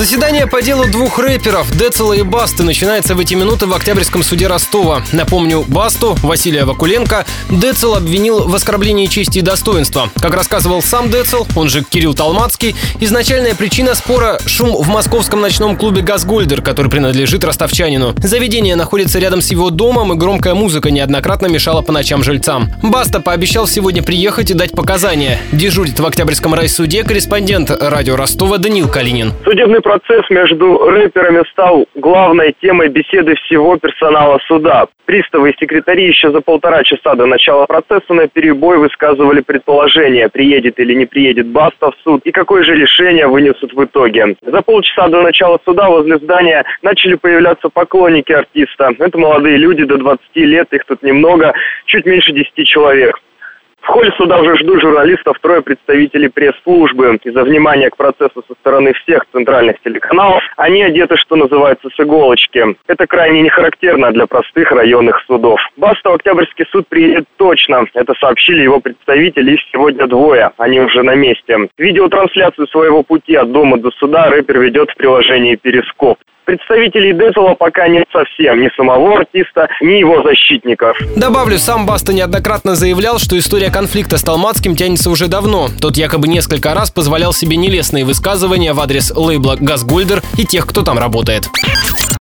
Заседание по делу двух рэперов, Децела и Басты, начинается в эти минуты в Октябрьском суде Ростова. Напомню, Басту, Василия Вакуленко, Децел обвинил в оскорблении чести и достоинства. Как рассказывал сам Децел, он же Кирилл Талмацкий, изначальная причина спора – шум в московском ночном клубе «Газгольдер», который принадлежит ростовчанину. Заведение находится рядом с его домом, и громкая музыка неоднократно мешала по ночам жильцам. Баста пообещал сегодня приехать и дать показания. Дежурит в Октябрьском райсуде корреспондент радио Ростова Данил Калинин. Судебный процесс между рэперами стал главной темой беседы всего персонала суда. Приставы и секретари еще за полтора часа до начала процесса на перебой высказывали предположения, приедет или не приедет Баста в суд и какое же решение вынесут в итоге. За полчаса до начала суда возле здания начали появляться поклонники артиста. Это молодые люди до 20 лет, их тут немного, чуть меньше 10 человек. Холле суда уже ждут журналистов трое представителей пресс-службы. Из-за внимания к процессу со стороны всех центральных телеканалов они одеты, что называется, с иголочки. Это крайне не характерно для простых районных судов. Баста в Октябрьский суд приедет точно. Это сообщили его представители, их сегодня двое. Они уже на месте. Видеотрансляцию своего пути от дома до суда рэпер ведет в приложении «Перископ». Представителей Децела пока нет совсем, ни самого артиста, ни его защитников. Добавлю, сам Баста неоднократно заявлял, что история конфликта с Талмацким тянется уже давно. Тот якобы несколько раз позволял себе нелестные высказывания в адрес лейбла «Газгольдер» и тех, кто там работает.